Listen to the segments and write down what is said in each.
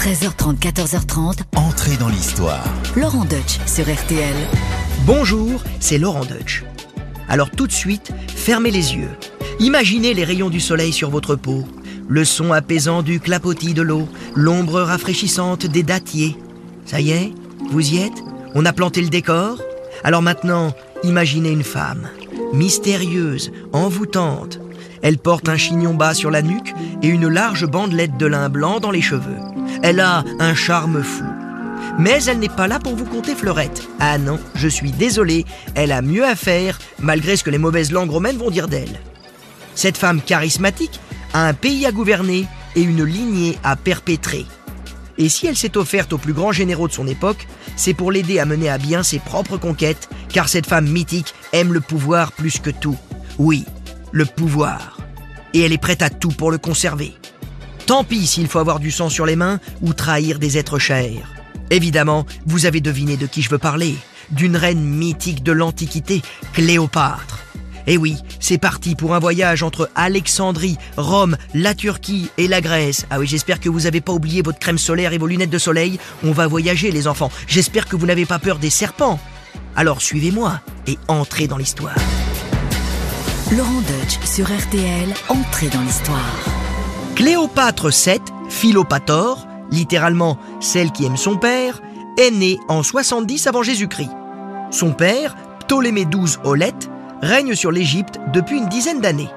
13h30, 14h30. Entrez dans l'histoire. Laurent Deutsch sur RTL. Bonjour, c'est Laurent Deutsch. Alors tout de suite, fermez les yeux. Imaginez les rayons du soleil sur votre peau, le son apaisant du clapotis de l'eau, l'ombre rafraîchissante des dattiers. Ça y est, vous y êtes? On a planté le décor? Alors maintenant, imaginez une femme, mystérieuse, envoûtante. Elle porte un chignon bas sur la nuque et une large bandelette de lin blanc dans les cheveux. Elle a un charme fou. Mais elle n'est pas là pour vous compter fleurette. Ah non, je suis désolé, elle a mieux à faire, malgré ce que les mauvaises langues romaines vont dire d'elle. Cette femme charismatique a un pays à gouverner et une lignée à perpétrer. Et si elle s'est offerte aux plus grands généraux de son époque, c'est pour l'aider à mener à bien ses propres conquêtes, car cette femme mythique aime le pouvoir plus que tout. Oui, le pouvoir. Et elle est prête à tout pour le conserver. Tant pis s'il faut avoir du sang sur les mains ou trahir des êtres chers. Évidemment, vous avez deviné de qui je veux parler. D'une reine mythique de l'Antiquité, Cléopâtre. Et oui, c'est parti pour un voyage entre Alexandrie, Rome, la Turquie et la Grèce. Ah oui, j'espère que vous n'avez pas oublié votre crème solaire et vos lunettes de soleil. On va voyager les enfants. J'espère que vous n'avez pas peur des serpents. Alors suivez-moi et entrez dans l'histoire. Laurent Deutsch sur RTL. Entrez dans l'histoire. Cléopâtre VII, Philopator, littéralement celle qui aime son père, est née en 70 avant Jésus-Christ. Son père, Ptolémée XII Olette, règne sur l'Égypte depuis une dizaine d'années.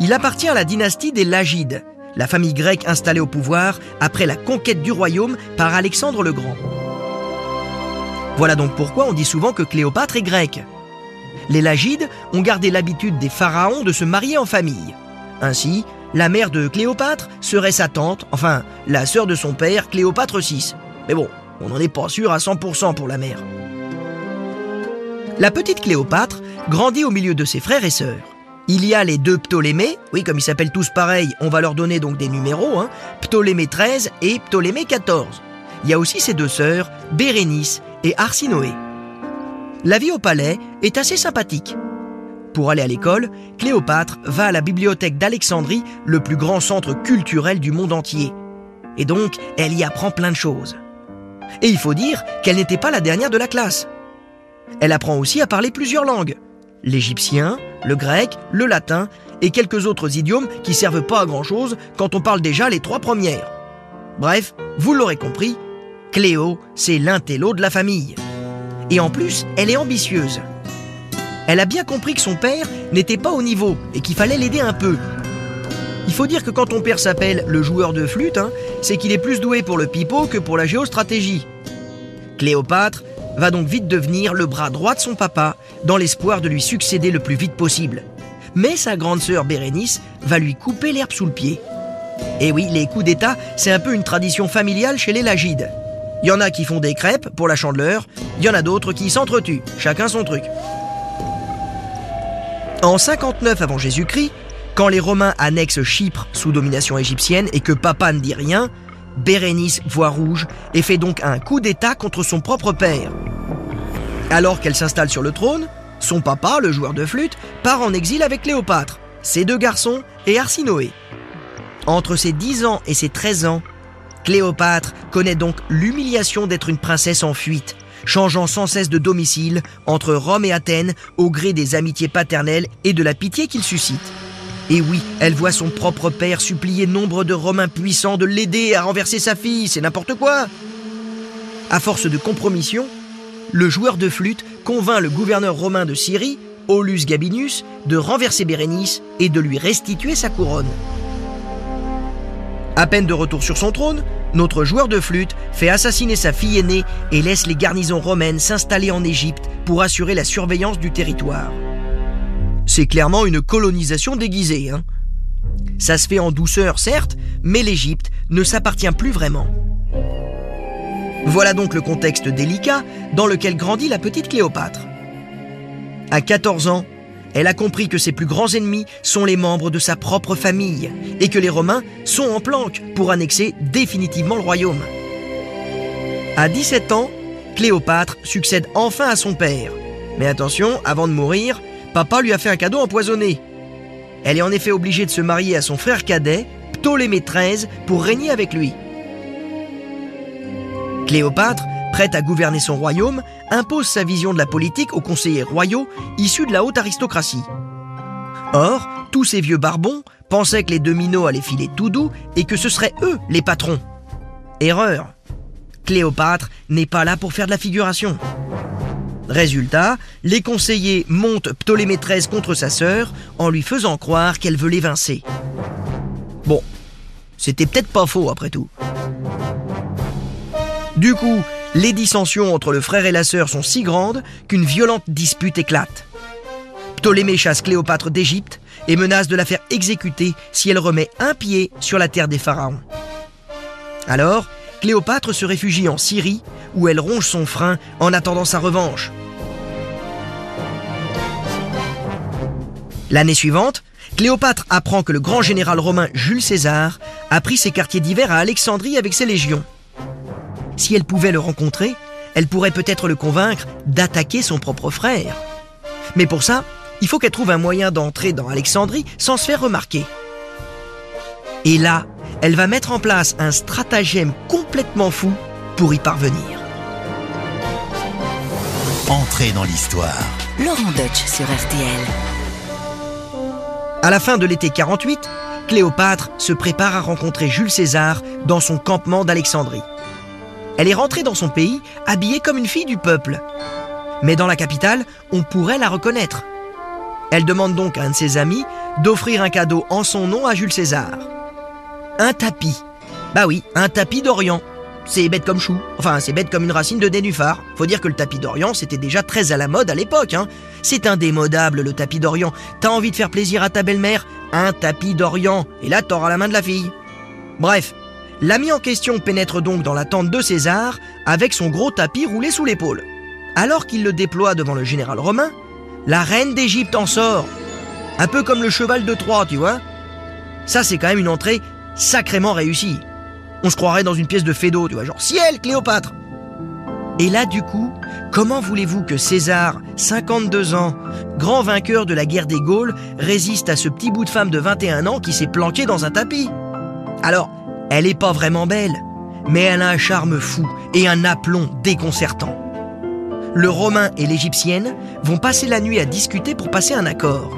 Il appartient à la dynastie des Lagides, la famille grecque installée au pouvoir après la conquête du royaume par Alexandre le Grand. Voilà donc pourquoi on dit souvent que Cléopâtre est grecque. Les Lagides ont gardé l'habitude des pharaons de se marier en famille. Ainsi, la mère de Cléopâtre serait sa tante, enfin la sœur de son père, Cléopâtre VI. Mais bon, on n'en est pas sûr à 100% pour la mère. La petite Cléopâtre grandit au milieu de ses frères et sœurs. Il y a les deux Ptolémées, oui comme ils s'appellent tous pareil, on va leur donner donc des numéros, hein, Ptolémée 13 et Ptolémée 14. Il y a aussi ses deux sœurs, Bérénice et Arsinoé. La vie au palais est assez sympathique. Pour aller à l'école, Cléopâtre va à la bibliothèque d'Alexandrie, le plus grand centre culturel du monde entier. Et donc, elle y apprend plein de choses. Et il faut dire qu'elle n'était pas la dernière de la classe. Elle apprend aussi à parler plusieurs langues. L'égyptien, le grec, le latin et quelques autres idiomes qui servent pas à grand chose quand on parle déjà les trois premières. Bref, vous l'aurez compris, Cléo, c'est l'intello de la famille. Et en plus, elle est ambitieuse. Elle a bien compris que son père n'était pas au niveau et qu'il fallait l'aider un peu. Il faut dire que quand ton père s'appelle le joueur de flûte, hein, c'est qu'il est plus doué pour le pipeau que pour la géostratégie. Cléopâtre va donc vite devenir le bras droit de son papa, dans l'espoir de lui succéder le plus vite possible. Mais sa grande sœur Bérénice va lui couper l'herbe sous le pied. Et oui, les coups d'État, c'est un peu une tradition familiale chez les Lagides. Il y en a qui font des crêpes pour la chandeleur, il y en a d'autres qui s'entretuent, chacun son truc. En 59 avant Jésus-Christ, quand les Romains annexent Chypre sous domination égyptienne et que papa ne dit rien, Bérénice voit rouge et fait donc un coup d'État contre son propre père. Alors qu'elle s'installe sur le trône, son papa, le joueur de flûte, part en exil avec Cléopâtre, ses deux garçons et Arsinoé. Entre ses 10 ans et ses 13 ans, Cléopâtre connaît donc l'humiliation d'être une princesse en fuite, changeant sans cesse de domicile entre Rome et Athènes au gré des amitiés paternelles et de la pitié qu'il suscite. Et oui, elle voit son propre père supplier nombre de Romains puissants de l'aider à renverser sa fille, c'est n'importe quoi. À force de compromission, le joueur de flûte convainc le gouverneur romain de Syrie, Aulus Gabinus, de renverser Bérénice et de lui restituer sa couronne. À peine de retour sur son trône, notre joueur de flûte fait assassiner sa fille aînée et laisse les garnisons romaines s'installer en Égypte pour assurer la surveillance du territoire. C'est clairement une colonisation déguisée. Hein Ça se fait en douceur, certes, mais l'Égypte ne s'appartient plus vraiment. Voilà donc le contexte délicat dans lequel grandit la petite Cléopâtre. À 14 ans, elle a compris que ses plus grands ennemis sont les membres de sa propre famille et que les Romains sont en planque pour annexer définitivement le royaume. À 17 ans, Cléopâtre succède enfin à son père. Mais attention, avant de mourir, papa lui a fait un cadeau empoisonné. Elle est en effet obligée de se marier à son frère cadet, Ptolémée XIII, pour régner avec lui. Cléopâtre, prête à gouverner son royaume, impose sa vision de la politique aux conseillers royaux issus de la haute aristocratie. Or, tous ces vieux barbons pensaient que les dominos allaient filer tout doux et que ce seraient eux les patrons. Erreur. Cléopâtre n'est pas là pour faire de la figuration. Résultat, les conseillers montent Ptolémée XIII contre sa sœur en lui faisant croire qu'elle veut l'évincer. Bon, c'était peut-être pas faux après tout. Du coup, les dissensions entre le frère et la sœur sont si grandes qu'une violente dispute éclate. Ptolémée chasse Cléopâtre d'Égypte et menace de la faire exécuter si elle remet un pied sur la terre des pharaons. Alors, Cléopâtre se réfugie en Syrie où elle ronge son frein en attendant sa revanche. L'année suivante, Cléopâtre apprend que le grand général romain Jules César a pris ses quartiers d'hiver à Alexandrie avec ses légions. Si elle pouvait le rencontrer, elle pourrait peut-être le convaincre d'attaquer son propre frère. Mais pour ça, il faut qu'elle trouve un moyen d'entrer dans Alexandrie sans se faire remarquer. Et là, elle va mettre en place un stratagème complètement fou pour y parvenir. Entrez dans l'histoire. Laurent Deutsch sur RTL. À la fin de l'été 48, Cléopâtre se prépare à rencontrer Jules César dans son campement d'Alexandrie. Elle est rentrée dans son pays habillée comme une fille du peuple. Mais dans la capitale, on pourrait la reconnaître. Elle demande donc à un de ses amis d'offrir un cadeau en son nom à Jules César. Un tapis. Bah oui, un tapis d'Orient. C'est bête comme chou. Enfin, c'est bête comme une racine de nénuphar. Faut dire que le tapis d'Orient, c'était déjà très à la mode à l'époque. Hein. C'est indémodable, le tapis d'Orient. T'as envie de faire plaisir à ta belle-mère? Un tapis d'Orient. Et là, t'auras la main de la fille. Bref, l'ami en question pénètre donc dans la tente de César avec son gros tapis roulé sous l'épaule. Alors qu'il le déploie devant le général romain, la reine d'Égypte en sort. Un peu comme le cheval de Troie, tu vois. Ça, c'est quand même une entrée sacrément réussie. On se croirait dans une pièce de Fédo, tu vois, genre ciel, Cléopâtre. Et là, du coup, comment voulez-vous que César, 52 ans, grand vainqueur de la guerre des Gaules, résiste à ce petit bout de femme de 21 ans qui s'est planqué dans un tapis? Alors, elle n'est pas vraiment belle, mais elle a un charme fou et un aplomb déconcertant. Le Romain et l'Égyptienne vont passer la nuit à discuter pour passer un accord.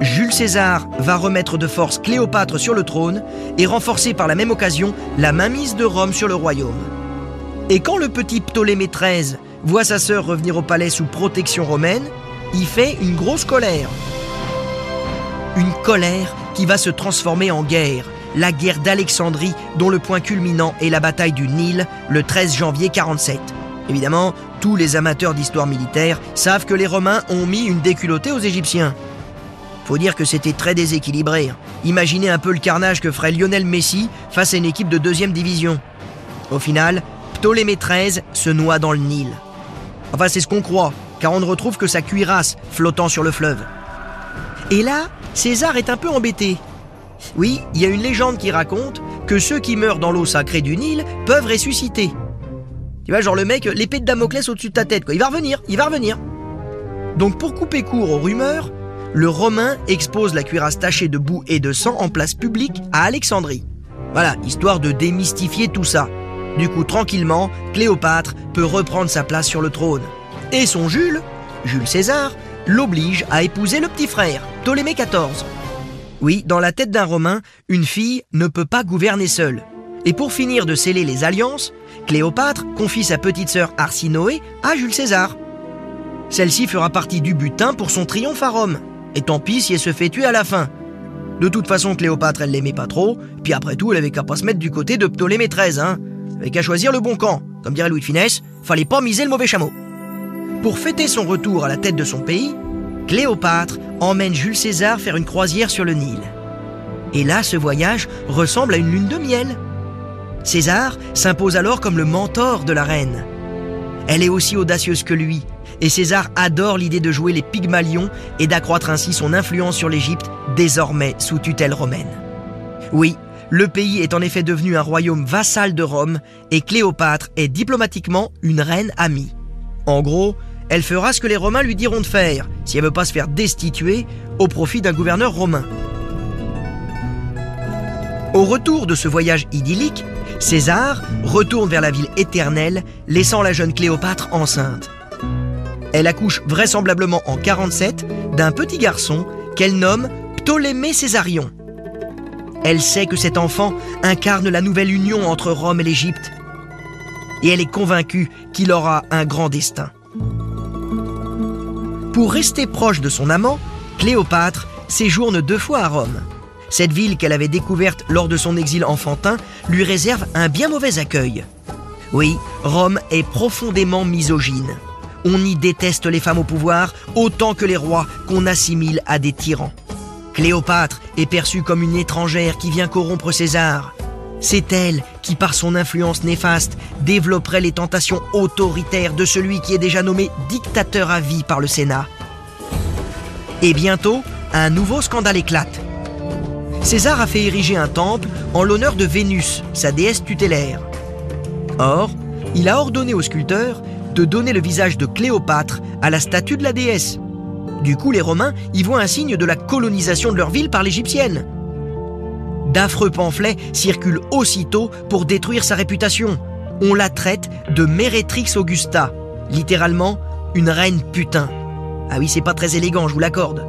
Jules César va remettre de force Cléopâtre sur le trône et renforcer par la même occasion la mainmise de Rome sur le royaume. Et quand le petit Ptolémée XIII voit sa sœur revenir au palais sous protection romaine, il fait une grosse colère. Une colère qui va se transformer en guerre, la guerre d'Alexandrie dont le point culminant est la bataille du Nil le 13 janvier 47. Évidemment, tous les amateurs d'histoire militaire savent que les Romains ont mis une déculottée aux Égyptiens. Faut dire que c'était très déséquilibré. hein. Imaginez un peu le carnage que ferait Lionel Messi face à une équipe de deuxième division. Au final, Ptolémée XIII se noie dans le Nil. Enfin, c'est ce qu'on croit, car on ne retrouve que sa cuirasse flottant sur le fleuve. Et là, César est un peu embêté. Oui, il y a une légende qui raconte que ceux qui meurent dans l'eau sacrée du Nil peuvent ressusciter. Tu vois, genre le mec, l'épée de Damoclès au-dessus de ta tête, quoi. Il va revenir, il va revenir. Donc pour couper court aux rumeurs, le Romain expose la cuirasse tachée de boue et de sang en place publique à Alexandrie. Voilà, histoire de démystifier tout ça. Du coup, tranquillement, Cléopâtre peut reprendre sa place sur le trône. Et son Jules, Jules César, l'oblige à épouser le petit frère, Ptolémée XIV. Oui, dans la tête d'un Romain, une fille ne peut pas gouverner seule. Et pour finir de sceller les alliances, Cléopâtre confie sa petite sœur Arsinoé à Jules César. Celle-ci fera partie du butin pour son triomphe à Rome. Et tant pis si elle se fait tuer à la fin. De toute façon, Cléopâtre, elle l'aimait pas trop, puis après tout, elle avait qu'à pas se mettre du côté de Ptolémée XIII, hein. Elle avait qu'à choisir le bon camp. Comme dirait Louis de Finesse, fallait pas miser le mauvais chameau. Pour fêter son retour à la tête de son pays, Cléopâtre emmène Jules César faire une croisière sur le Nil. Et là, ce voyage ressemble à une lune de miel. César s'impose alors comme le mentor de la reine. Elle est aussi audacieuse que lui, et César adore l'idée de jouer les Pygmalions et d'accroître ainsi son influence sur l'Égypte, désormais sous tutelle romaine. Oui, le pays est en effet devenu un royaume vassal de Rome, et Cléopâtre est diplomatiquement une reine amie. En gros, elle fera ce que les Romains lui diront de faire, si elle veut pas se faire destituer au profit d'un gouverneur romain. Au retour de ce voyage idyllique, César retourne vers la ville éternelle, laissant la jeune Cléopâtre enceinte. Elle accouche vraisemblablement en 47 d'un petit garçon qu'elle nomme Ptolémée Césarion. Elle sait que cet enfant incarne la nouvelle union entre Rome et l'Égypte. Et elle est convaincue qu'il aura un grand destin. Pour rester proche de son amant, Cléopâtre séjourne deux fois à Rome. Cette ville qu'elle avait découverte lors de son exil enfantin lui réserve un bien mauvais accueil. Oui, Rome est profondément misogyne. On y déteste les femmes au pouvoir autant que les rois qu'on assimile à des tyrans. Cléopâtre est perçue comme une étrangère qui vient corrompre César. C'est elle qui, par son influence néfaste, développerait les tentations autoritaires de celui qui est déjà nommé dictateur à vie par le Sénat. Et bientôt, un nouveau scandale éclate. César a fait ériger un temple en l'honneur de Vénus, sa déesse tutélaire. Or, il a ordonné au sculpteur de donner le visage de Cléopâtre à la statue de la déesse. Du coup, les Romains y voient un signe de la colonisation de leur ville par l'Égyptienne. D'affreux pamphlets circulent aussitôt pour détruire sa réputation. On la traite de Mérétrix Augusta, littéralement une reine putain. Ah oui, c'est pas très élégant, je vous l'accorde.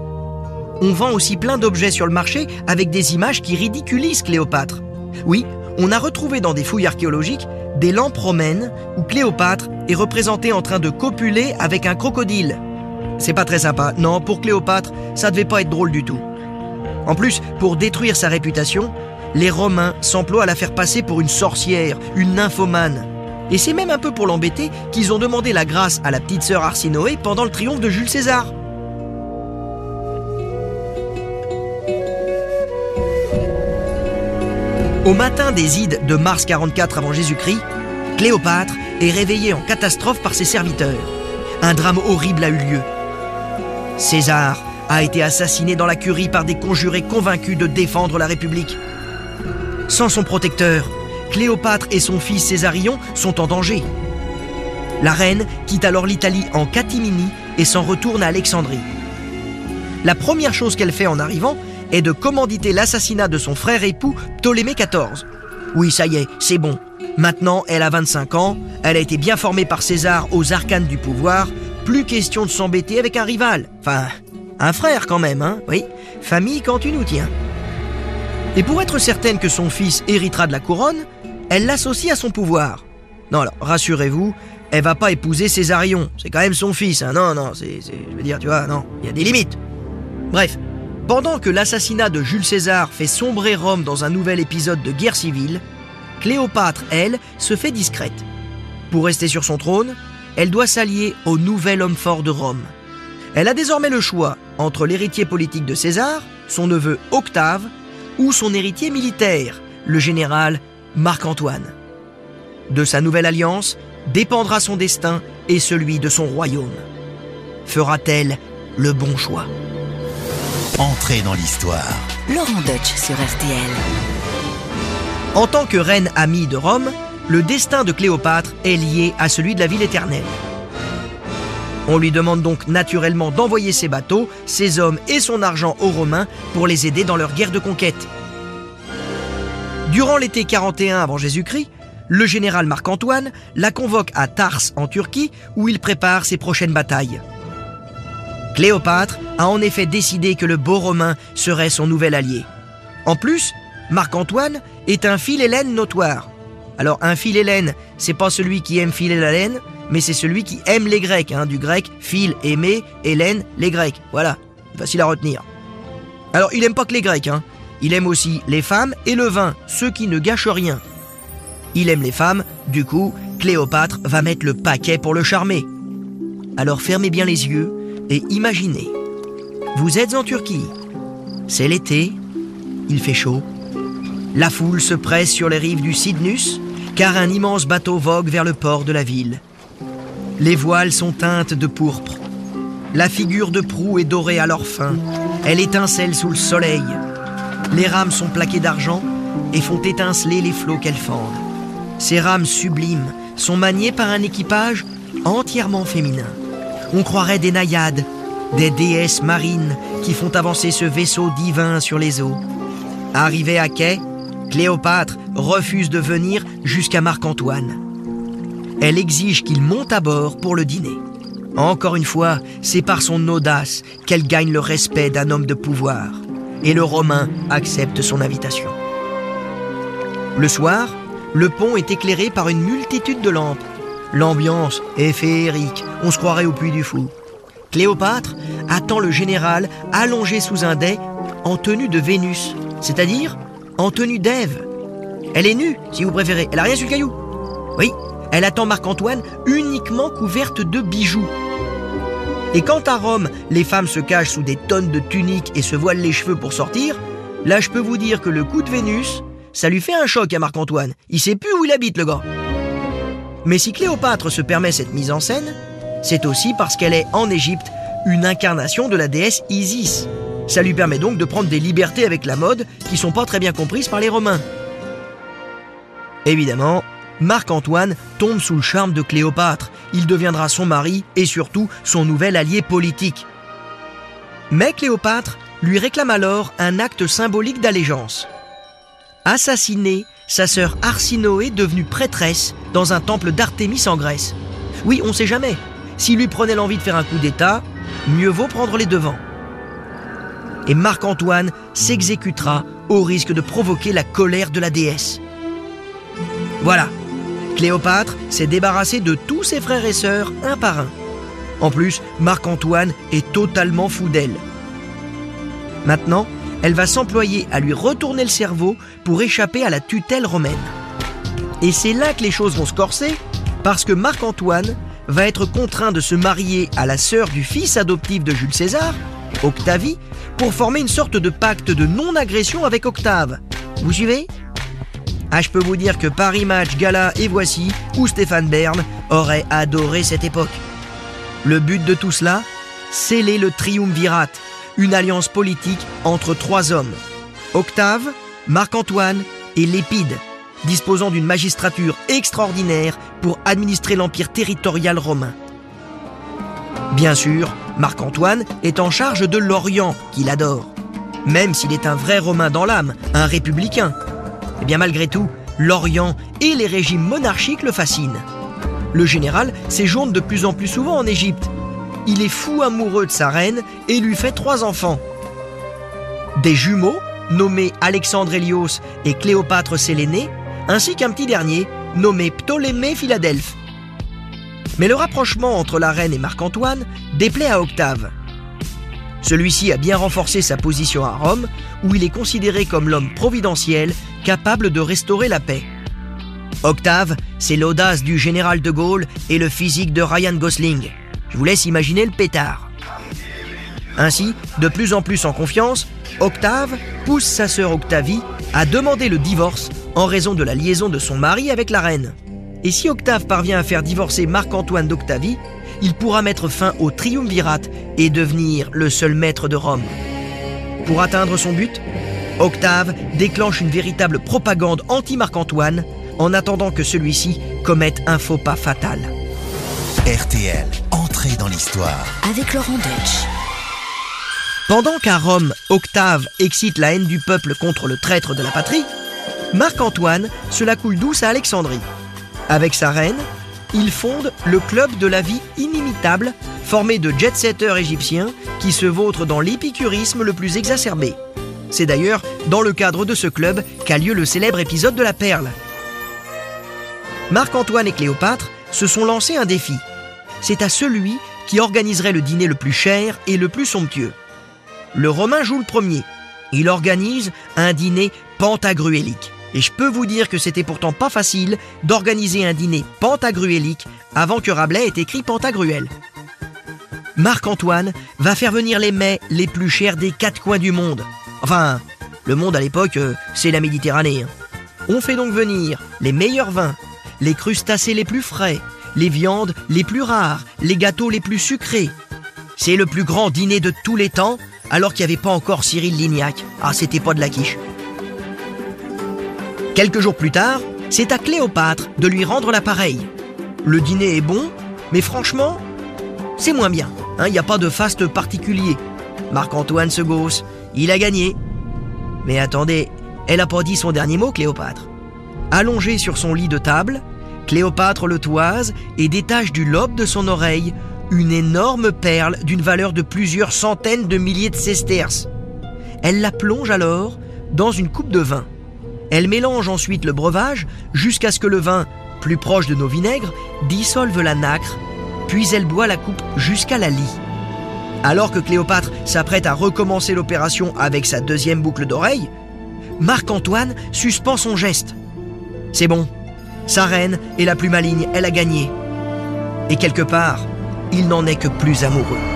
On vend aussi plein d'objets sur le marché avec des images qui ridiculisent Cléopâtre. Oui, on a retrouvé dans des fouilles archéologiques des lampes romaines où Cléopâtre est représentée en train de copuler avec un crocodile. C'est pas très sympa. Non, pour Cléopâtre, ça devait pas être drôle du tout. En plus, pour détruire sa réputation, les Romains s'emploient à la faire passer pour une sorcière, une nymphomane. Et c'est même un peu pour l'embêter qu'ils ont demandé la grâce à la petite sœur Arsinoé pendant le triomphe de Jules César. Au matin des Ides de mars 44 avant Jésus-Christ, Cléopâtre est réveillée en catastrophe par ses serviteurs. Un drame horrible a eu lieu. César a été assassiné dans la curie par des conjurés convaincus de défendre la République. Sans son protecteur, Cléopâtre et son fils Césarion sont en danger. La reine quitte alors l'Italie en catimini et s'en retourne à Alexandrie. La première chose qu'elle fait en arrivant est de commanditer l'assassinat de son frère époux Ptolémée XIV. Oui, ça y est, c'est bon. Maintenant, elle a 25 ans, elle a été bien formée par César aux arcanes du pouvoir, plus question de s'embêter avec un rival. Un frère quand même, hein Oui, famille quand tu nous tiens. Et pour être certaine que son fils héritera de la couronne, elle l'associe à son pouvoir. Non, alors, rassurez-vous, elle va pas épouser Césarion. C'est quand même son fils, hein. Non, non, c'est, je veux dire, tu vois, non, il y a des limites. Bref, pendant que l'assassinat de Jules César fait sombrer Rome dans un nouvel épisode de guerre civile, Cléopâtre, elle, se fait discrète. Pour rester sur son trône, elle doit s'allier au nouvel homme fort de Rome. Elle a désormais le choix entre l'héritier politique de César, son neveu Octave, ou son héritier militaire, le général Marc-Antoine. De sa nouvelle alliance dépendra son destin et celui de son royaume. Fera-t-elle le bon choix? Entrez dans l'histoire. Laurent Deutsch sur RTL. En tant que reine amie de Rome, le destin de Cléopâtre est lié à celui de la ville éternelle. On lui demande donc naturellement d'envoyer ses bateaux, ses hommes et son argent aux Romains pour les aider dans leur guerre de conquête. Durant l'été 41 avant Jésus-Christ, le général Marc-Antoine la convoque à Tars en Turquie où il prépare ses prochaines batailles. Cléopâtre a en effet décidé que le beau Romain serait son nouvel allié. En plus, Marc-Antoine est un philhellène notoire. Alors un philhellène, c'est pas celui qui aime filer la laine, mais c'est celui qui aime les Grecs, hein, du grec phil, aimer, hélène, les Grecs. Voilà, facile à retenir. Alors il aime pas que les Grecs, hein. il aime aussi les femmes et le vin, ceux qui ne gâchent rien. Il aime les femmes, du coup, Cléopâtre va mettre le paquet pour le charmer. Alors fermez bien les yeux et imaginez. Vous êtes en Turquie. C'est l'été, il fait chaud. La foule se presse sur les rives du Cydnus, car un immense bateau vogue vers le port de la ville. Les voiles sont teintes de pourpre. La figure de proue est dorée à leur fin. Elle étincelle sous le soleil. Les rames sont plaquées d'argent et font étinceler les flots qu'elles fendent. Ces rames sublimes sont maniées par un équipage entièrement féminin. On croirait des naïades, des déesses marines qui font avancer ce vaisseau divin sur les eaux. Arrivé à quai, Cléopâtre refuse de venir jusqu'à Marc-Antoine. Elle exige qu'il monte à bord pour le dîner. Encore une fois, c'est par son audace qu'elle gagne le respect d'un homme de pouvoir. Et le Romain accepte son invitation. Le soir, le pont est éclairé par une multitude de lampes. L'ambiance est féerique, on se croirait au puits du fou. Cléopâtre attend le général allongé sous un dais en tenue de Vénus, c'est-à-dire en tenue d'Ève. Elle est nue, si vous préférez, elle a rien sur le caillou. Oui, elle attend Marc-Antoine uniquement couverte de bijoux. Et quand à Rome, les femmes se cachent sous des tonnes de tuniques et se voilent les cheveux pour sortir, là je peux vous dire que le coup de Vénus, ça lui fait un choc à Marc-Antoine. Il sait plus où il habite le gars. Mais si Cléopâtre se permet cette mise en scène, c'est aussi parce qu'elle est en Égypte une incarnation de la déesse Isis. Ça lui permet donc de prendre des libertés avec la mode qui sont pas très bien comprises par les Romains. Évidemment, Marc-Antoine tombe sous le charme de Cléopâtre. Il deviendra son mari et surtout son nouvel allié politique. Mais Cléopâtre lui réclame alors un acte symbolique d'allégeance. Assassiner sa sœur Arsinoé devenue prêtresse dans un temple d'Artémis en Grèce. Oui, on sait jamais. S'il lui prenait l'envie de faire un coup d'État, mieux vaut prendre les devants. Et Marc-Antoine s'exécutera au risque de provoquer la colère de la déesse. Voilà, Cléopâtre s'est débarrassée de tous ses frères et sœurs un par un. En plus, Marc-Antoine est totalement fou d'elle. Maintenant, elle va s'employer à lui retourner le cerveau pour échapper à la tutelle romaine. Et c'est là que les choses vont se corser, parce que Marc-Antoine va être contraint de se marier à la sœur du fils adoptif de Jules César, Octavie, pour former une sorte de pacte de non-agression avec Octave. Vous suivez? Ah, je peux vous dire que Paris Match, Gala et Voici, ou Stéphane Bern, auraient adoré cette époque. Le but de tout cela Sceller le triumvirat, une alliance politique entre trois hommes. Octave, Marc-Antoine et Lépide, disposant d'une magistrature extraordinaire pour administrer l'empire territorial romain. Bien sûr, Marc-Antoine est en charge de l'Orient, qu'il adore. Même s'il est un vrai Romain dans l'âme, un républicain, eh bien malgré tout, l'Orient et les régimes monarchiques le fascinent. Le général séjourne de plus en plus souvent en Égypte. Il est fou amoureux de sa reine et lui fait trois enfants. Des jumeaux, nommés Alexandre Hélios et Cléopâtre Sélénée, ainsi qu'un petit dernier, nommé Ptolémée Philadelphe. Mais le rapprochement entre la reine et Marc-Antoine déplaît à Octave. Celui-ci a bien renforcé sa position à Rome, où il est considéré comme l'homme providentiel capable de restaurer la paix. Octave, c'est l'audace du général de Gaulle et le physique de Ryan Gosling. Je vous laisse imaginer le pétard. Ainsi, de plus en plus en confiance, Octave pousse sa sœur Octavie à demander le divorce en raison de la liaison de son mari avec la reine. Et si Octave parvient à faire divorcer Marc-Antoine d'Octavie, il pourra mettre fin au triumvirat et devenir le seul maître de Rome. Pour atteindre son but, Octave déclenche une véritable propagande anti-Marc-Antoine en attendant que celui-ci commette un faux pas fatal. RTL, entrée dans l'histoire. Avec Laurent Deutsch. Pendant qu'à Rome, Octave excite la haine du peuple contre le traître de la patrie, Marc-Antoine se la coule douce à Alexandrie. Avec sa reine, il fonde le club de la vie inimitable, formé de jet-setters égyptiens qui se vautrent dans l'épicurisme le plus exacerbé. C'est d'ailleurs dans le cadre de ce club qu'a lieu le célèbre épisode de la Perle. Marc-Antoine et Cléopâtre se sont lancés un défi. C'est à celui qui organiserait le dîner le plus cher et le plus somptueux. Le Romain joue le premier. Il organise un dîner pentagruélique. Et je peux vous dire que c'était pourtant pas facile d'organiser un dîner pentagruélique avant que Rabelais ait écrit Pantagruel. Marc-Antoine va faire venir les mets les plus chers des quatre coins du monde. Enfin, le monde à l'époque, euh, c'est la Méditerranée. Hein. On fait donc venir les meilleurs vins, les crustacés les plus frais, les viandes les plus rares, les gâteaux les plus sucrés. C'est le plus grand dîner de tous les temps, alors qu'il n'y avait pas encore Cyril Lignac. Ah, c'était pas de la quiche. Quelques jours plus tard, c'est à Cléopâtre de lui rendre l'appareil. Le dîner est bon, mais franchement, c'est moins bien. Il hein, n'y a pas de faste particulier. Marc-Antoine se gausse, il a gagné. Mais attendez, elle a pas dit son dernier mot, Cléopâtre. Allongée sur son lit de table, Cléopâtre le toise et détache du lobe de son oreille une énorme perle d'une valeur de plusieurs centaines de milliers de sesterces. Elle la plonge alors dans une coupe de vin. Elle mélange ensuite le breuvage jusqu'à ce que le vin, plus proche de nos vinaigres, dissolve la nacre, puis elle boit la coupe jusqu'à la lie. Alors que Cléopâtre s'apprête à recommencer l'opération avec sa deuxième boucle d'oreille, Marc-Antoine suspend son geste. C'est bon, sa reine est la plus maligne, elle a gagné. Et quelque part, il n'en est que plus amoureux.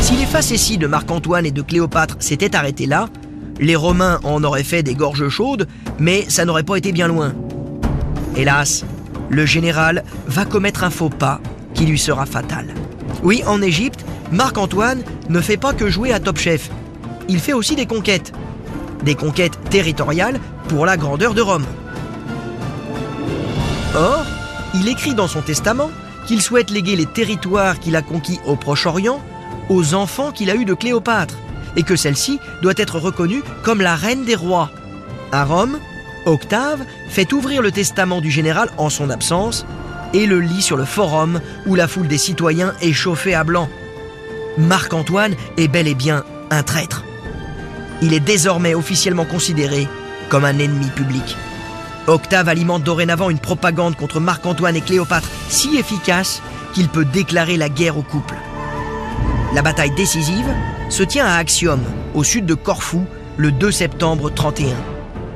Si les facéties de Marc-Antoine et de Cléopâtre s'étaient arrêtées là, les Romains en auraient fait des gorges chaudes, mais ça n'aurait pas été bien loin. Hélas, le général va commettre un faux pas qui lui sera fatal. Oui, en Égypte, Marc-Antoine ne fait pas que jouer à Top Chef. Il fait aussi des conquêtes. Des conquêtes territoriales pour la grandeur de Rome. Or, il écrit dans son testament qu'il souhaite léguer les territoires qu'il a conquis au Proche-Orient aux enfants qu'il a eus de Cléopâtre, et que celle-ci doit être reconnue comme la reine des rois. À Rome, Octave fait ouvrir le testament du général en son absence et le lit sur le forum où la foule des citoyens est chauffée à blanc. Marc-Antoine est bel et bien un traître. Il est désormais officiellement considéré comme un ennemi public. Octave alimente dorénavant une propagande contre Marc-Antoine et Cléopâtre si efficace qu'il peut déclarer la guerre au couple. La bataille décisive se tient à Axiom, au sud de Corfou, le 2 septembre 31.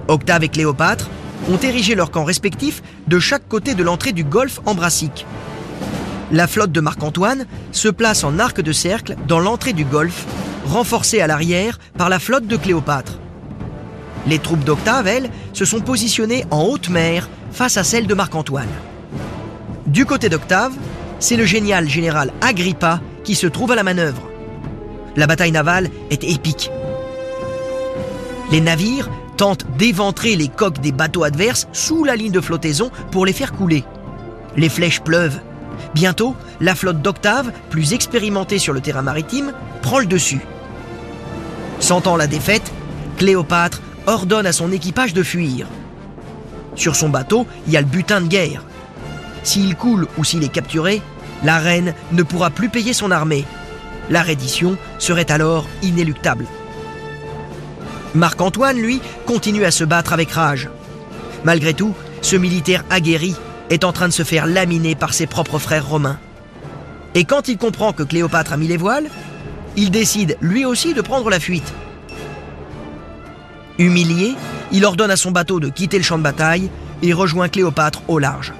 Octave et Cléopâtre ont érigé leurs camps respectifs de chaque côté de l'entrée du golfe Ambracique. La flotte de Marc-Antoine se place en arc de cercle dans l'entrée du golfe, renforcée à l'arrière par la flotte de Cléopâtre. Les troupes d'Octave, elles, se sont positionnées en haute mer face à celles de Marc-Antoine. Du côté d'Octave, c'est le génial général Agrippa qui se trouve à la manœuvre. La bataille navale est épique. Les navires tentent d'éventrer les coques des bateaux adverses sous la ligne de flottaison pour les faire couler. Les flèches pleuvent. Bientôt, la flotte d'Octave, plus expérimentée sur le terrain maritime, prend le dessus. Sentant la défaite, Cléopâtre ordonne à son équipage de fuir. Sur son bateau, il y a le butin de guerre. S'il coule ou s'il est capturé, la reine ne pourra plus payer son armée. La reddition serait alors inéluctable. Marc-Antoine, lui, continue à se battre avec rage. Malgré tout, ce militaire aguerri est en train de se faire laminer par ses propres frères romains. Et quand il comprend que Cléopâtre a mis les voiles, il décide lui aussi de prendre la fuite. Humilié, il ordonne à son bateau de quitter le champ de bataille et rejoint Cléopâtre au large.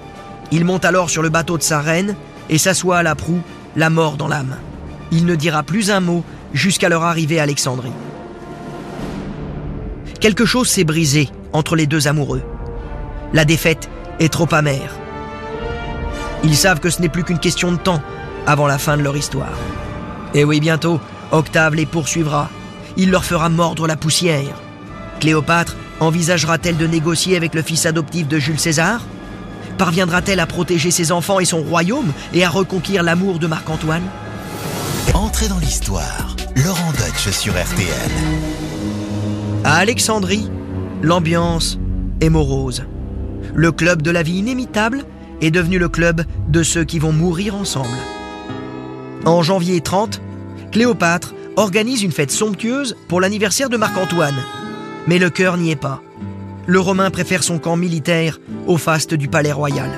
Il monte alors sur le bateau de sa reine et s'assoit à la proue, la mort dans l'âme. Il ne dira plus un mot jusqu'à leur arrivée à Alexandrie. Quelque chose s'est brisé entre les deux amoureux. La défaite est trop amère. Ils savent que ce n'est plus qu'une question de temps avant la fin de leur histoire. Et oui, bientôt, Octave les poursuivra. Il leur fera mordre la poussière. Cléopâtre envisagera-t-elle de négocier avec le fils adoptif de Jules César? Parviendra-t-elle à protéger ses enfants et son royaume et à reconquérir l'amour de Marc-Antoine? Entrez dans l'histoire. Laurent Deutsch sur RTL. À Alexandrie, l'ambiance est morose. Le club de la vie inimitable est devenu le club de ceux qui vont mourir ensemble. En janvier 30, Cléopâtre organise une fête somptueuse pour l'anniversaire de Marc-Antoine. Mais le cœur n'y est pas. Le Romain préfère son camp militaire au faste du palais royal.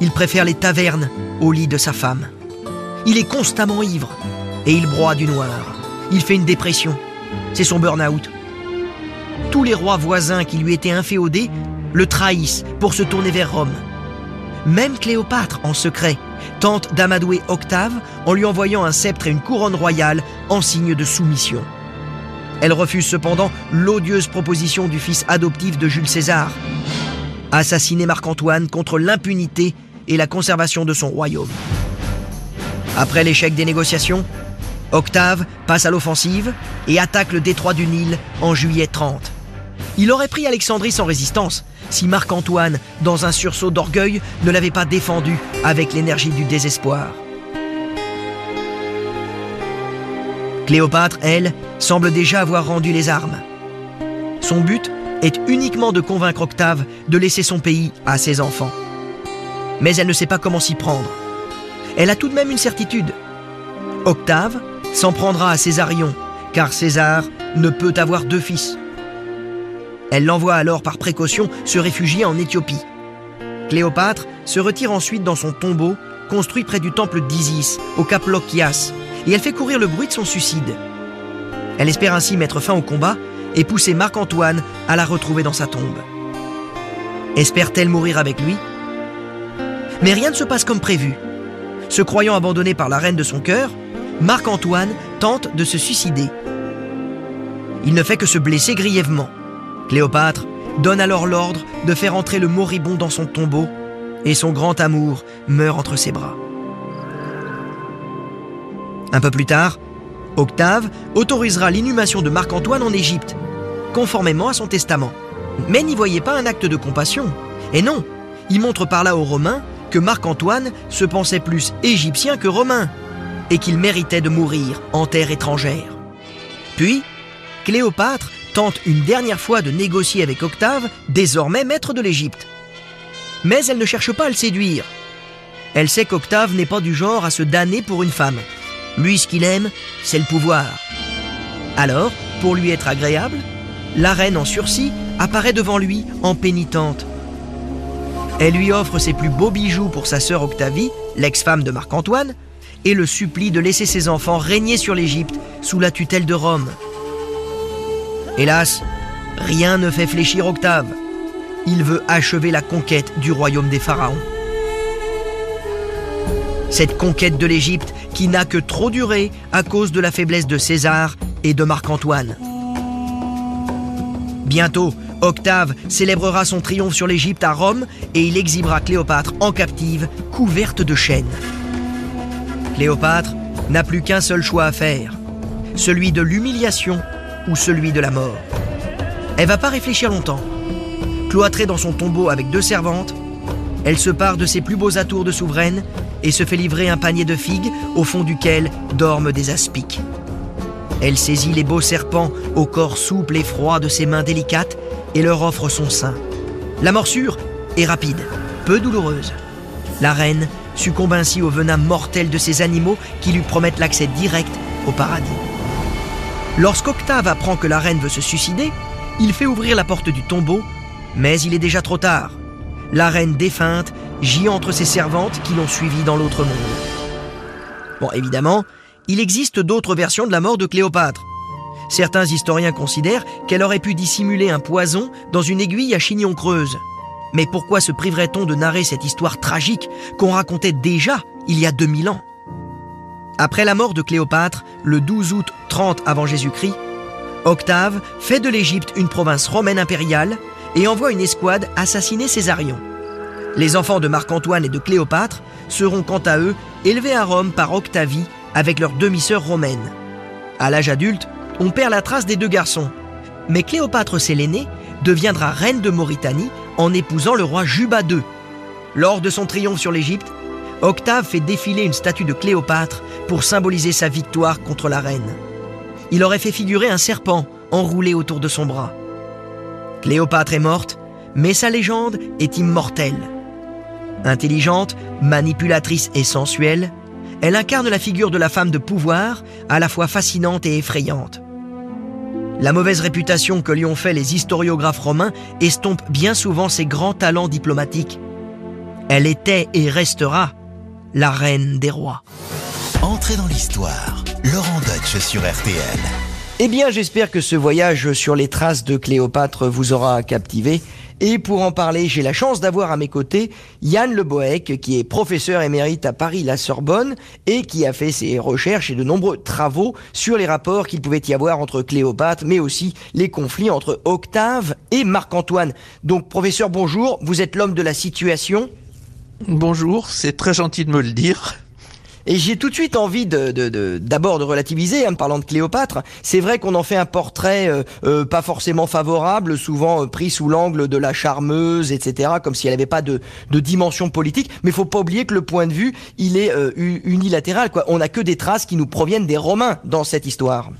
Il préfère les tavernes au lit de sa femme. Il est constamment ivre et il broie du noir. Il fait une dépression. C'est son burn-out. Tous les rois voisins qui lui étaient inféodés le trahissent pour se tourner vers Rome. Même Cléopâtre, en secret, tente d'amadouer Octave en lui envoyant un sceptre et une couronne royale en signe de soumission. Elle refuse cependant l'odieuse proposition du fils adoptif de Jules César. Assassiner Marc-Antoine contre l'impunité et la conservation de son royaume. Après l'échec des négociations, Octave passe à l'offensive et attaque le détroit du Nil en juillet 30. Il aurait pris Alexandrie sans résistance si Marc-Antoine, dans un sursaut d'orgueil, ne l'avait pas défendu avec l'énergie du désespoir. Cléopâtre, elle, semble déjà avoir rendu les armes. Son but est uniquement de convaincre Octave de laisser son pays à ses enfants. Mais elle ne sait pas comment s'y prendre. Elle a tout de même une certitude. Octave s'en prendra à Césarion, car César ne peut avoir deux fils. Elle l'envoie alors par précaution se réfugier en Éthiopie. Cléopâtre se retire ensuite dans son tombeau, construit près du temple d'Isis, au cap Lokias, et elle fait courir le bruit de son suicide. Elle espère ainsi mettre fin au combat et pousser Marc-Antoine à la retrouver dans sa tombe. Espère-t-elle mourir avec lui? Mais rien ne se passe comme prévu. Se croyant abandonné par la reine de son cœur, Marc-Antoine tente de se suicider. Il ne fait que se blesser grièvement. Cléopâtre donne alors l'ordre de faire entrer le moribond dans son tombeau et son grand amour meurt entre ses bras. Un peu plus tard, Octave autorisera l'inhumation de Marc-Antoine en Égypte, conformément à son testament. Mais n'y voyez pas un acte de compassion. Et non, il montre par là aux Romains que Marc-Antoine se pensait plus égyptien que romain, et qu'il méritait de mourir en terre étrangère. Puis, Cléopâtre tente une dernière fois de négocier avec Octave, désormais maître de l'Égypte. Mais elle ne cherche pas à le séduire. Elle sait qu'Octave n'est pas du genre à se damner pour une femme. Lui, ce qu'il aime, c'est le pouvoir. Alors, pour lui être agréable, la reine en sursis apparaît devant lui en pénitente. Elle lui offre ses plus beaux bijoux pour sa sœur Octavie, l'ex-femme de Marc-Antoine, et le supplie de laisser ses enfants régner sur l'Égypte sous la tutelle de Rome. Hélas, rien ne fait fléchir Octave. Il veut achever la conquête du royaume des pharaons. Cette conquête de l'Égypte qui n'a que trop duré à cause de la faiblesse de César et de Marc-Antoine. Bientôt, Octave célébrera son triomphe sur l'Égypte à Rome et il exhibera Cléopâtre en captive, couverte de chaînes. Cléopâtre n'a plus qu'un seul choix à faire, celui de l'humiliation ou celui de la mort. Elle va pas réfléchir longtemps. Cloîtrée dans son tombeau avec deux servantes, elle se part de ses plus beaux atours de souveraine et se fait livrer un panier de figues au fond duquel dorment des aspics. Elle saisit les beaux serpents au corps souple et froid de ses mains délicates et leur offre son sein. La morsure est rapide, peu douloureuse. La reine succombe ainsi au venin mortel de ces animaux qui lui promettent l'accès direct au paradis. Lorsqu'Octave apprend que la reine veut se suicider, il fait ouvrir la porte du tombeau, mais il est déjà trop tard. La reine défunte gît entre ses servantes qui l'ont suivie dans l'autre monde. Bon, évidemment, il existe d'autres versions de la mort de Cléopâtre. Certains historiens considèrent qu'elle aurait pu dissimuler un poison dans une aiguille à chignon creuse. Mais pourquoi se priverait-on de narrer cette histoire tragique qu'on racontait déjà il y a 2000 ans? Après la mort de Cléopâtre, le 12 août 30 avant Jésus-Christ, Octave fait de l'Égypte une province romaine impériale et envoie une escouade assassiner Césarion. Les enfants de Marc-Antoine et de Cléopâtre seront quant à eux élevés à Rome par Octavie avec leur demi-sœur romaine. À l'âge adulte, on perd la trace des deux garçons. Mais Cléopâtre Sélénée deviendra reine de Mauritanie en épousant le roi Juba II. Lors de son triomphe sur l'Égypte, Octave fait défiler une statue de Cléopâtre pour symboliser sa victoire contre la reine. Il aurait fait figurer un serpent enroulé autour de son bras. Cléopâtre est morte, mais sa légende est immortelle. Intelligente, manipulatrice et sensuelle, elle incarne la figure de la femme de pouvoir, à la fois fascinante et effrayante. La mauvaise réputation que lui ont fait les historiographes romains estompe bien souvent ses grands talents diplomatiques. Elle était et restera la reine des rois. Entrez dans l'histoire. Laurent Deutsch sur RTL. Eh bien, j'espère que ce voyage sur les traces de Cléopâtre vous aura captivé. Et pour en parler, j'ai la chance d'avoir à mes côtés Yann Le Boec, qui est professeur émérite à Paris-La Sorbonne et qui a fait ses recherches et de nombreux travaux sur les rapports qu'il pouvait y avoir entre Cléopâtre, mais aussi les conflits entre Octave et Marc-Antoine. Donc, professeur, bonjour. Vous êtes l'homme de la situation. Bonjour, c'est très gentil de me le dire. Et j'ai tout de suite envie de, d'abord de, relativiser en parlant de Cléopâtre. C'est vrai qu'on en fait un portrait euh, euh, pas forcément favorable, souvent euh, pris sous l'angle de la charmeuse, etc., comme si elle n'avait pas de, dimension politique. Mais il faut pas oublier que le point de vue, il est unilatéral. On n'a que des traces qui nous proviennent des Romains dans cette histoire.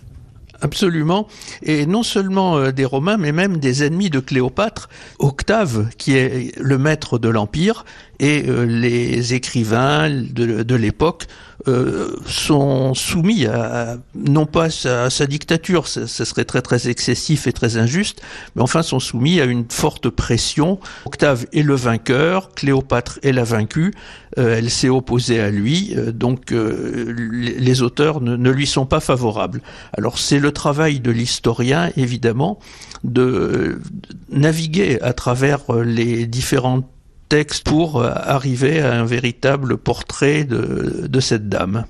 Absolument. Et non seulement des Romains, mais même des ennemis de Cléopâtre. Octave, qui est le maître de l'Empire, et euh, les écrivains de, de l'époque euh, sont soumis à, non pas à sa, dictature, ce, serait très très excessif et très injuste, mais enfin sont soumis à une forte pression. Octave est le vainqueur, Cléopâtre est la vaincue, euh, elle s'est opposée à lui, donc les, auteurs ne, ne lui sont pas favorables. Alors c'est le travail de l'historien, évidemment, de naviguer à travers les différentes texte pour euh, arriver à un véritable portrait de, de cette dame.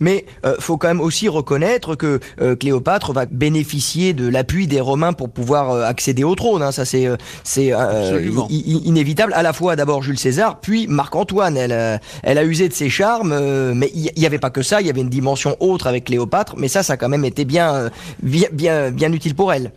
Mais euh, faut quand même aussi reconnaître que euh, Cléopâtre va bénéficier de l'appui des Romains pour pouvoir euh, accéder au trône. Hein. Ça c'est c'est inévitable. À la fois d'abord Jules César, puis Marc-Antoine. Elle elle a usé de ses charmes, mais il n'y avait pas que ça. Il y avait une dimension autre avec Cléopâtre. Mais ça, ça a quand même été bien bien bien, bien utile pour elle.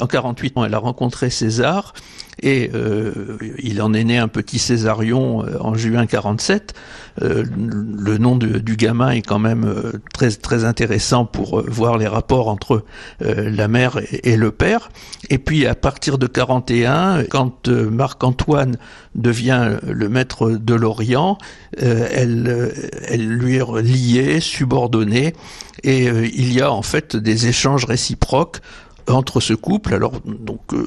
En 48 elle a rencontré César et euh, il en est né un petit Césarion euh, en juin 47. Euh, le nom du gamin est quand même très très intéressant pour voir les rapports entre la mère et, le père. Et puis à partir de 41, quand Marc-Antoine devient le maître de l'Orient, elle, elle lui est liée, subordonnée, et il y a en fait des échanges réciproques entre ce couple. Alors donc euh,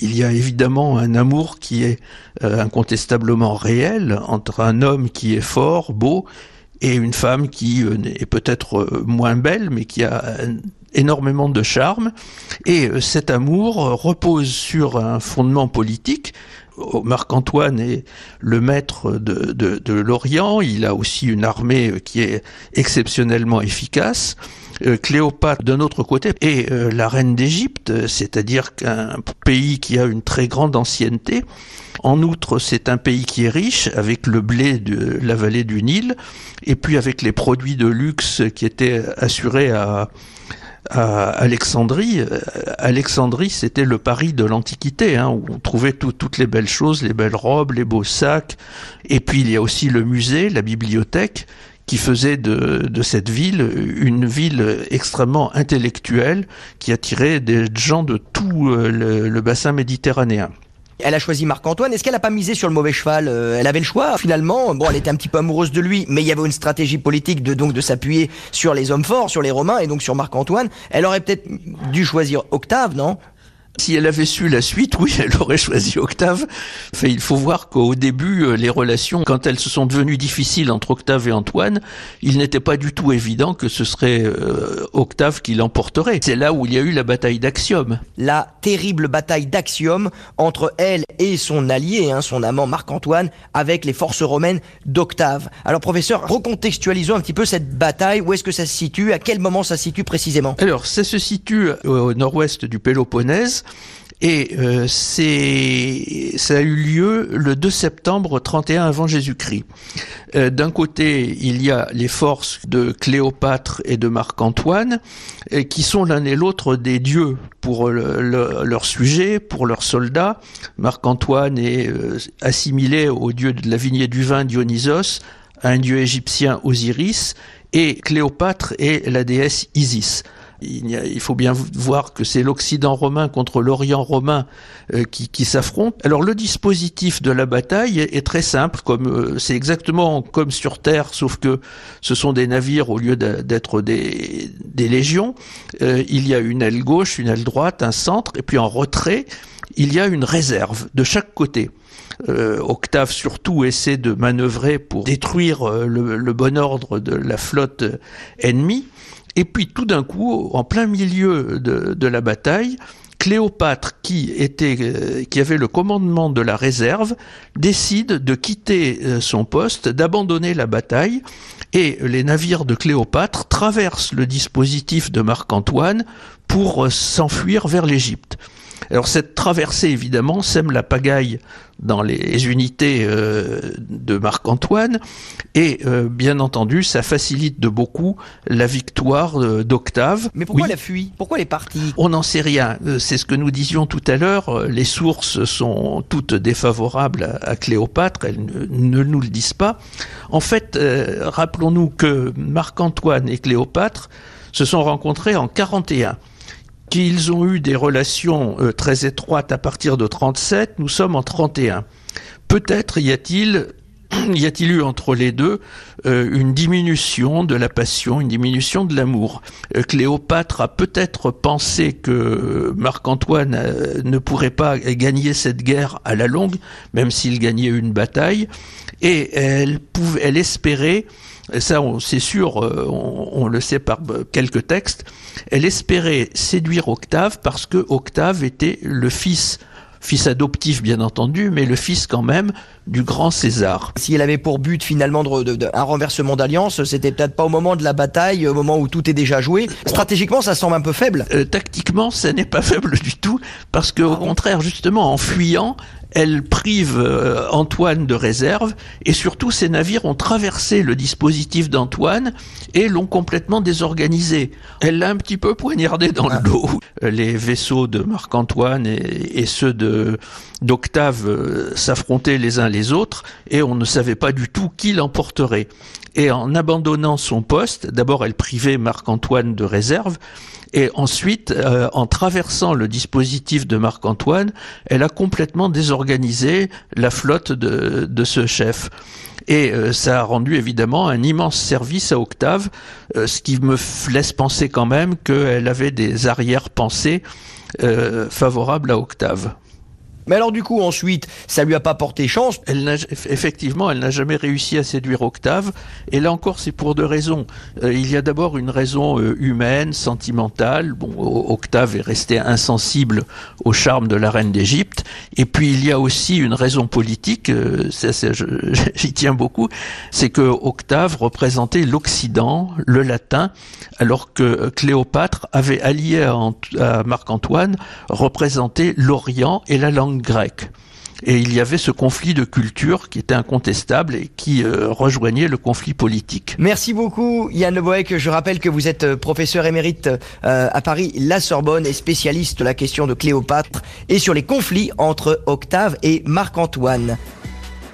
il y a évidemment un amour qui est euh, incontestablement réel entre un homme qui est fort, beau et une femme qui euh, est peut-être moins belle mais qui a énormément de charme et cet amour repose sur un fondement politique Marc-Antoine est le maître de, l'Orient, il a aussi une armée qui est exceptionnellement efficace. Euh, Cléopâtre d'un autre côté est euh, la reine d'Égypte, c'est-à-dire qu'un pays qui a une très grande ancienneté. En outre, c'est un pays qui est riche avec le blé de la vallée du Nil et puis avec les produits de luxe qui étaient assurés à, Alexandrie. Euh, Alexandrie, c'était le Paris de l'Antiquité, hein, où on trouvait toutes les belles choses, les belles robes, les beaux sacs. Et puis il y a aussi le musée, la bibliothèque, qui faisait de, de, cette ville une ville extrêmement intellectuelle qui attirait des gens de tout euh, le, bassin méditerranéen. Elle a choisi Marc-Antoine. Est-ce qu'elle n'a pas misé sur le mauvais cheval euh, Elle avait le choix finalement? Bon, elle était un petit peu amoureuse de lui, mais il y avait une stratégie politique de donc de s'appuyer sur les hommes forts, sur les Romains et donc sur Marc-Antoine. Elle aurait peut-être dû choisir Octave, non? Si elle avait su la suite, oui, elle aurait choisi Octave. Enfin, il faut voir qu'au début, euh, les relations, quand elles se sont devenues difficiles entre Octave et Antoine, il n'était pas du tout évident que ce serait euh, Octave qui l'emporterait. C'est là où il y a eu la bataille d'Axiom. La terrible bataille d'Axiom entre elle et son allié, hein, son amant Marc-Antoine, avec les forces romaines d'Octave. Alors, professeur, recontextualisons un petit peu cette bataille. Où est-ce que ça se situe? À quel moment ça se situe précisément? Alors, ça se situe au nord-ouest du Péloponnèse et euh, ça a eu lieu le 2 septembre 31 avant Jésus-Christ. Euh, d'un côté, il y a les forces de Cléopâtre et de Marc-Antoine, euh, qui sont l'un et l'autre des dieux pour leur sujet, pour leurs soldats. Marc-Antoine est assimilé au dieu de la vigne et du vin Dionysos, un dieu égyptien Osiris, et Cléopâtre est la déesse Isis il, faut bien voir que c'est l'Occident romain contre l'Orient romain euh, qui, qui. Alors le dispositif de la bataille est, très simple, comme euh, c'est exactement comme sur Terre, sauf que ce sont des navires au lieu d'être des, légions. Euh, il y a une aile gauche, une aile droite, un centre, et puis en retrait, il y a une réserve de chaque côté. Octave surtout essaie de manœuvrer pour détruire le, bon ordre de la flotte ennemie. Et puis tout d'un coup, en plein milieu de, la bataille, Cléopâtre, euh, qui avait le commandement de la réserve, décide de quitter euh, son poste, d'abandonner la bataille, et les navires de Cléopâtre traversent le dispositif de Marc-Antoine pour euh, s'enfuir vers l'Égypte. Alors cette traversée, évidemment, sème la pagaille dans les unités euh, de Marc-Antoine, et euh, bien entendu, ça facilite de beaucoup la victoire euh, d'Octave. Mais pourquoi elle a fui? Pourquoi elle est partie? On n'en sait rien. C'est ce que nous disions tout à l'heure. Les sources sont toutes défavorables à, Cléopâtre. Elles ne, nous le disent pas. En fait, rappelons-nous que Marc-Antoine et Cléopâtre se sont rencontrés en 41 qu'ils ont eu des relations euh, très étroites à partir de 37, nous sommes en 31. Peut-être y a-t-il y a-t-il eu entre les deux euh, une diminution de la passion, une diminution de l'amour euh, Cléopâtre a peut-être pensé que Marc-Antoine ne pourrait pas gagner cette guerre à la longue, même s'il gagnait une bataille, et elle, pouvait, elle espérait ça c'est sûr, on, le sait par quelques textes, elle espérait séduire Octave parce que Octave était le fils fils adoptif bien entendu, mais le fils quand même du grand César. Si elle avait pour but finalement de, un renversement d'alliance, c'était peut-être pas au moment de la bataille, au moment où tout est déjà joué. Stratégiquement, ça semble un peu faible. Euh, tactiquement, ça n'est pas faible du tout, parce que au contraire, justement, en fuyant, elle prive euh, Antoine de réserve et surtout ces navires ont traversé le dispositif d'Antoine et l'ont complètement désorganisé. Elle l'a un petit peu poignardé dans le ah. dos. Les vaisseaux de Marc-Antoine et, ceux de d'Octave euh, s'affrontaient les uns les autres et on ne savait pas du tout qui l'emporterait. Et en abandonnant son poste, d'abord elle privait Marc-Antoine de réserve, et ensuite, euh, en traversant le dispositif de Marc-Antoine, elle a complètement désorganisé la flotte de, ce chef. Et euh, ça a rendu évidemment un immense service à Octave, euh, ce qui me laisse penser quand même qu'elle avait des arrière-pensées favorables à Octave. Mais alors du coup ensuite, ça lui a pas porté chance. Elle effectivement, elle n'a jamais réussi à séduire Octave. Et là encore, c'est pour deux raisons. Euh, il y a d'abord une raison euh, humaine, sentimentale. Bon, Octave est resté insensible au charme de la reine d'Égypte. Et puis il y a aussi une raison politique. Euh, j'y tiens beaucoup. C'est que Octave représentait l'Occident, le latin, alors que Cléopâtre avait allié à Marc-Antoine représenté l'Orient et la langue grec. Et il y avait ce conflit de culture qui était incontestable et qui euh, rejoignait le conflit politique. Merci beaucoup Yann Leboeck. Je rappelle que vous êtes euh, professeur émérite euh, à Paris, la Sorbonne, et spécialiste de la question de Cléopâtre et sur les conflits entre Octave et Marc-Antoine.